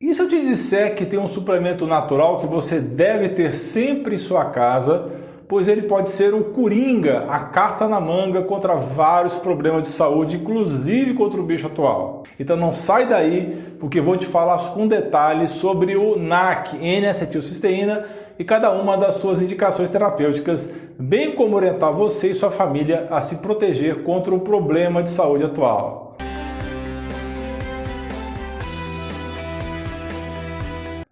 E se eu te disser que tem um suplemento natural que você deve ter sempre em sua casa, pois ele pode ser o coringa, a carta na manga contra vários problemas de saúde, inclusive contra o bicho atual. Então não sai daí, porque vou te falar com detalhes sobre o NAC, N-acetilcisteína, e cada uma das suas indicações terapêuticas, bem como orientar você e sua família a se proteger contra o problema de saúde atual.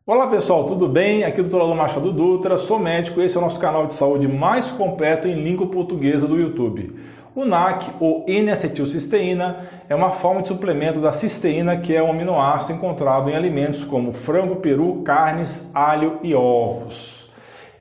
Olá pessoal, tudo bem? Aqui é o Dr. Alô Machado Dutra, sou médico e esse é o nosso canal de saúde mais completo em língua portuguesa do YouTube. O NAC, ou N-acetilcisteína, é uma forma de suplemento da cisteína, que é um aminoácido encontrado em alimentos como frango, peru, carnes, alho e ovos.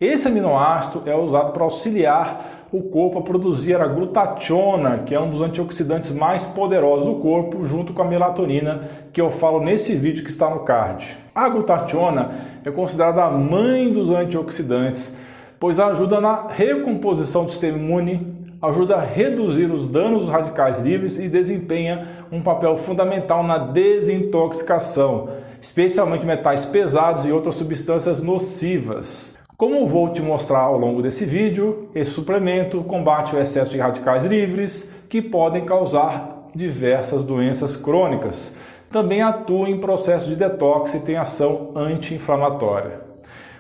Esse aminoácido é usado para auxiliar o corpo a produzir a glutationa, que é um dos antioxidantes mais poderosos do corpo, junto com a melatonina, que eu falo nesse vídeo que está no card. A glutationa é considerada a mãe dos antioxidantes, pois ajuda na recomposição do sistema imune, ajuda a reduzir os danos dos radicais livres e desempenha um papel fundamental na desintoxicação, especialmente metais pesados e outras substâncias nocivas. Como vou te mostrar ao longo desse vídeo, esse suplemento combate o excesso de radicais livres que podem causar diversas doenças crônicas. Também atua em processo de detox e tem ação anti-inflamatória.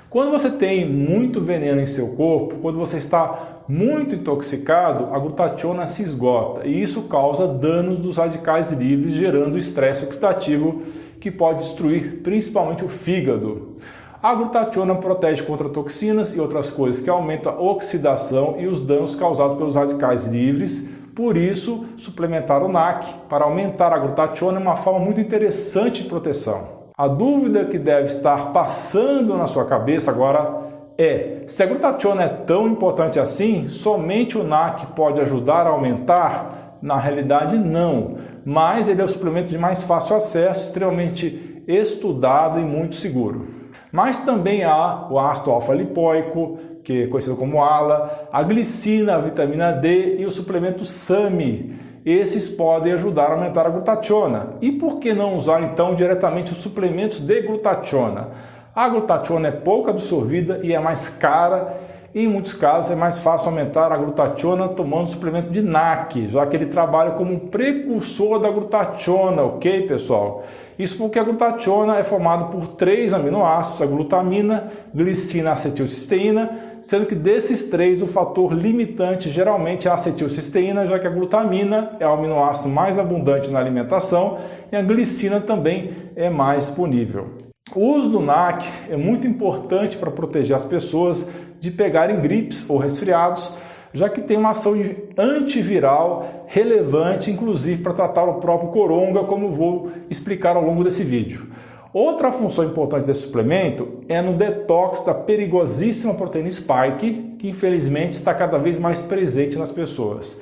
Quando você tem muito veneno em seu corpo, quando você está muito intoxicado, a glutationa se esgota e isso causa danos dos radicais livres, gerando estresse oxidativo que pode destruir principalmente o fígado. A glutationa protege contra toxinas e outras coisas que aumentam a oxidação e os danos causados pelos radicais livres. Por isso, suplementar o NAC para aumentar a glutationa é uma forma muito interessante de proteção. A dúvida que deve estar passando na sua cabeça agora é: se a glutationa é tão importante assim, somente o NAC pode ajudar a aumentar? Na realidade, não. Mas ele é o suplemento de mais fácil acesso, extremamente estudado e muito seguro. Mas também há o ácido alfa-lipoico, que é conhecido como ALA, a glicina, a vitamina D e o suplemento SAMI. Esses podem ajudar a aumentar a glutationa. E por que não usar então diretamente os suplementos de glutationa? A glutationa é pouco absorvida e é mais cara e em muitos casos é mais fácil aumentar a glutationa tomando suplemento de NAC, já que ele trabalha como um precursor da glutationa, ok, pessoal? Isso porque a glutationa é formada por três aminoácidos, a glutamina, glicina, acetilcisteína, sendo que desses três o fator limitante geralmente é a acetilcisteína, já que a glutamina é o aminoácido mais abundante na alimentação e a glicina também é mais disponível. O uso do NAC é muito importante para proteger as pessoas de pegarem gripes ou resfriados, já que tem uma ação antiviral relevante, inclusive para tratar o próprio coronga, como vou explicar ao longo desse vídeo. Outra função importante desse suplemento é no detox da perigosíssima proteína spike, que infelizmente está cada vez mais presente nas pessoas.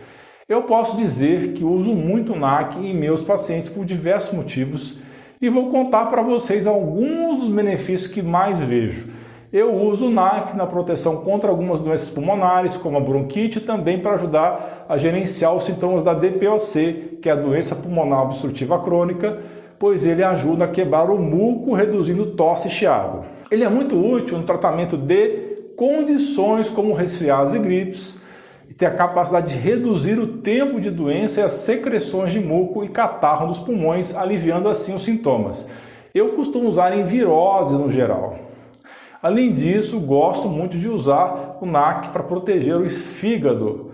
Eu posso dizer que uso muito NAC em meus pacientes por diversos motivos e vou contar para vocês alguns dos benefícios que mais vejo. Eu uso o NAC na proteção contra algumas doenças pulmonares, como a bronquite, também para ajudar a gerenciar os sintomas da DPOC, que é a doença pulmonar obstrutiva crônica, pois ele ajuda a quebrar o muco, reduzindo tosse e chiado. Ele é muito útil no tratamento de condições como resfriados e gripes, e tem a capacidade de reduzir o tempo de doença e as secreções de muco e catarro dos pulmões, aliviando assim os sintomas. Eu costumo usar em viroses no geral. Além disso, gosto muito de usar o NAC para proteger o fígado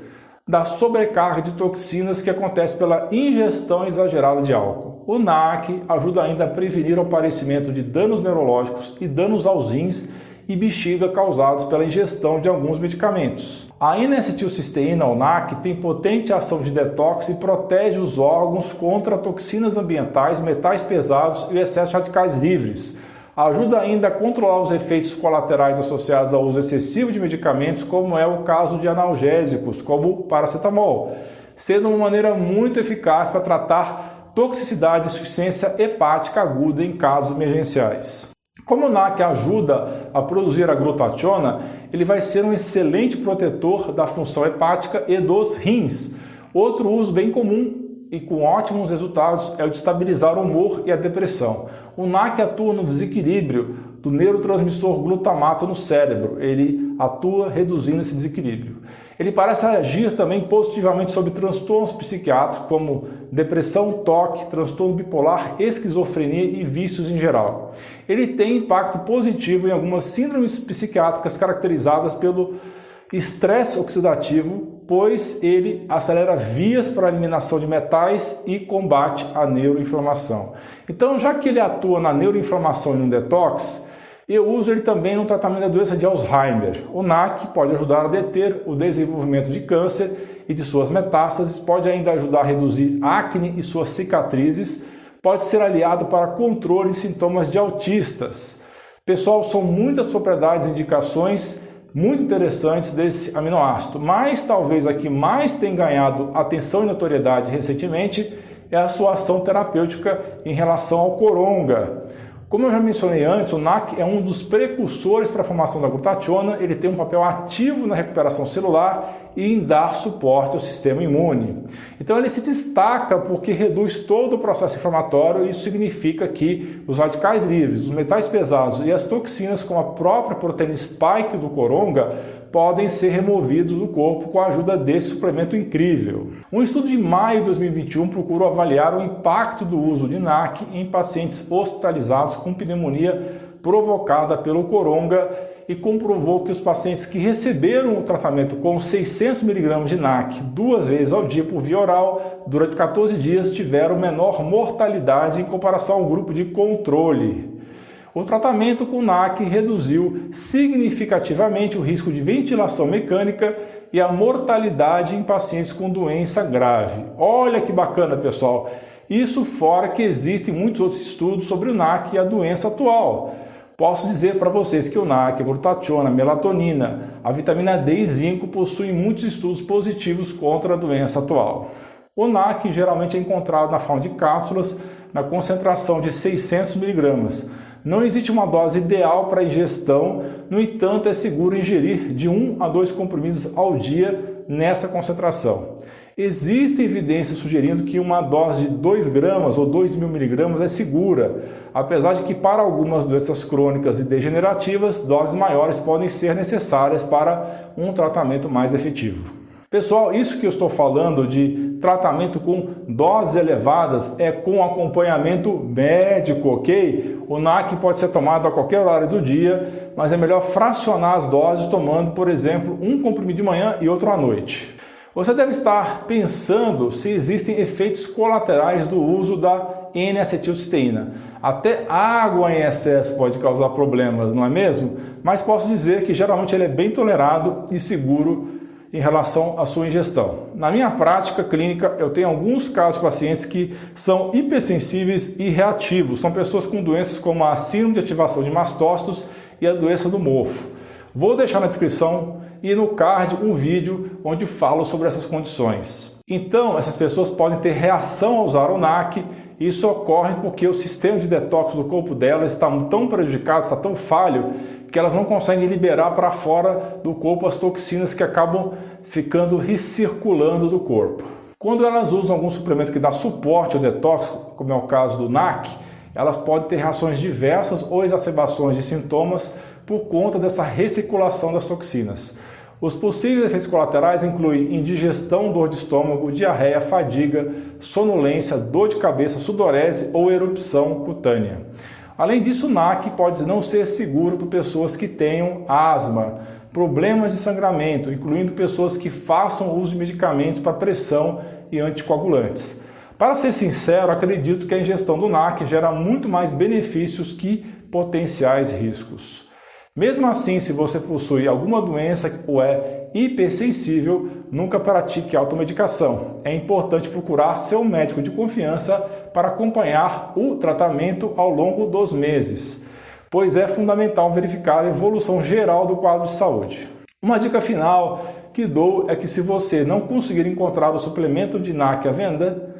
da sobrecarga de toxinas que acontece pela ingestão exagerada de álcool. O NAC ajuda ainda a prevenir o aparecimento de danos neurológicos e danos aos rins e bexiga causados pela ingestão de alguns medicamentos. A N-acetilcisteína, ou NAC, tem potente ação de detox e protege os órgãos contra toxinas ambientais, metais pesados e excesso de radicais livres Ajuda ainda a controlar os efeitos colaterais associados ao uso excessivo de medicamentos, como é o caso de analgésicos, como o paracetamol, sendo uma maneira muito eficaz para tratar toxicidade e insuficiência hepática aguda em casos emergenciais. Como o NAC ajuda a produzir a glutationa, ele vai ser um excelente protetor da função hepática e dos rins. Outro uso bem comum e com ótimos resultados é o de estabilizar o humor e a depressão. O NAC atua no desequilíbrio do neurotransmissor glutamato no cérebro. Ele atua reduzindo esse desequilíbrio. Ele parece agir também positivamente sobre transtornos psiquiátricos como depressão, toque, transtorno bipolar, esquizofrenia e vícios em geral. Ele tem impacto positivo em algumas síndromes psiquiátricas caracterizadas pelo estresse oxidativo, pois ele acelera vias para a eliminação de metais e combate a neuroinflamação. Então, já que ele atua na neuroinflamação e no detox, eu uso ele também no tratamento da doença de Alzheimer. O NAC pode ajudar a deter o desenvolvimento de câncer e de suas metástases, pode ainda ajudar a reduzir acne e suas cicatrizes, pode ser aliado para controle de sintomas de autistas. Pessoal, são muitas propriedades e indicações muito interessantes desse aminoácido, mas talvez a que mais tem ganhado atenção e notoriedade recentemente é a sua ação terapêutica em relação ao coronga. Como eu já mencionei antes, o NAC é um dos precursores para a formação da glutationa, ele tem um papel ativo na recuperação celular e em dar suporte ao sistema imune. Então ele se destaca porque reduz todo o processo inflamatório e isso significa que os radicais livres, os metais pesados e as toxinas como a própria proteína spike do coronga podem ser removidos do corpo com a ajuda desse suplemento incrível. Um estudo de maio de 2021 procurou avaliar o impacto do uso de NAC em pacientes hospitalizados com pneumonia provocada pelo coronga e comprovou que os pacientes que receberam o tratamento com 600 mg de NAC duas vezes ao dia por via oral durante 14 dias tiveram menor mortalidade em comparação ao grupo de controle. O tratamento com NAC reduziu significativamente o risco de ventilação mecânica e a mortalidade em pacientes com doença grave. Olha que bacana, pessoal! Isso fora que existem muitos outros estudos sobre o NAC e a doença atual. Posso dizer para vocês que o NAC, a glutationa, a melatonina, a vitamina D e zinco possuem muitos estudos positivos contra a doença atual. O NAC geralmente é encontrado na forma de cápsulas na concentração de 600 miligramas não existe uma dose ideal para ingestão, no entanto, é seguro ingerir de 1 a 2 comprimidos ao dia nessa concentração. Existe evidência sugerindo que uma dose de 2 gramas ou 2 mil miligramas é segura, apesar de que para algumas doenças crônicas e degenerativas, doses maiores podem ser necessárias para um tratamento mais efetivo. Pessoal, isso que eu estou falando de tratamento com doses elevadas é com acompanhamento médico, ok? O NAC pode ser tomado a qualquer horário do dia, mas é melhor fracionar as doses tomando, por exemplo, um comprimido de manhã e outro à noite. Você deve estar pensando se existem efeitos colaterais do uso da N-acetilcisteína. Até água em excesso pode causar problemas, não é mesmo? Mas posso dizer que geralmente ele é bem tolerado e seguro em relação à sua ingestão. Na minha prática clínica, eu tenho alguns casos de pacientes que são hipersensíveis e reativos. São pessoas com doenças como a síndrome de ativação de mastócitos e a doença do mofo. Vou deixar na descrição e no card um vídeo onde falo sobre essas condições. Então, essas pessoas podem ter reação ao usar o NAC. Isso ocorre porque o sistema de detox do corpo delas está tão prejudicado, está tão falho, que elas não conseguem liberar para fora do corpo as toxinas que acabam ficando recirculando do corpo. Quando elas usam alguns suplementos que dão suporte ao detox, como é o caso do NAC, elas podem ter reações diversas ou exacerbações de sintomas por conta dessa recirculação das toxinas. Os possíveis efeitos colaterais incluem indigestão, dor de estômago, diarreia, fadiga, sonolência, dor de cabeça, sudorese ou erupção cutânea. Além disso, o NAC pode não ser seguro para pessoas que tenham asma, problemas de sangramento, incluindo pessoas que façam uso de medicamentos para pressão e anticoagulantes. Para ser sincero, acredito que a ingestão do NAC gera muito mais benefícios que potenciais riscos. Mesmo assim, se você possui alguma doença ou é hipersensível, nunca pratique automedicação. É importante procurar seu médico de confiança para acompanhar o tratamento ao longo dos meses, pois é fundamental verificar a evolução geral do quadro de saúde. Uma dica final que dou é que se você não conseguir encontrar o suplemento de NAC à venda,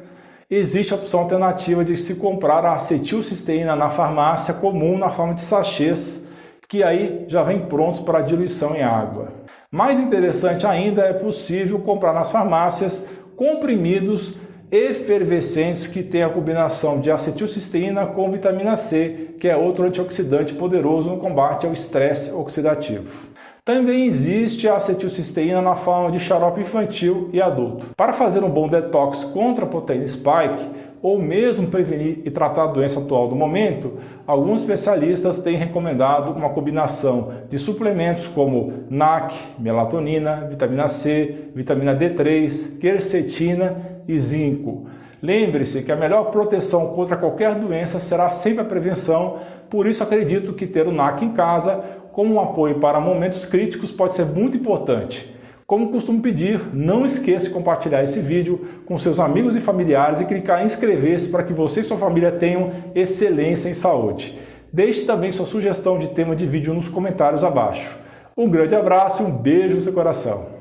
existe a opção alternativa de se comprar a acetilcisteína na farmácia comum na forma de sachês que aí já vem prontos para diluição em água. Mais interessante ainda, é possível comprar nas farmácias comprimidos efervescentes que têm a combinação de acetilcisteína com vitamina C, que é outro antioxidante poderoso no combate ao estresse oxidativo. Também existe a acetilcisteína na forma de xarope infantil e adulto. Para fazer um bom detox contra a proteína spike, ou mesmo prevenir e tratar a doença atual do momento, alguns especialistas têm recomendado uma combinação de suplementos como NAC, melatonina, vitamina C, vitamina D3, quercetina e zinco. Lembre-se que a melhor proteção contra qualquer doença será sempre a prevenção, por isso acredito que ter o NAC em casa como um apoio para momentos críticos pode ser muito importante. Como costumo pedir, não esqueça de compartilhar esse vídeo com seus amigos e familiares e clicar em inscrever-se para que você e sua família tenham excelência em saúde. Deixe também sua sugestão de tema de vídeo nos comentários abaixo. Um grande abraço e um beijo no seu coração.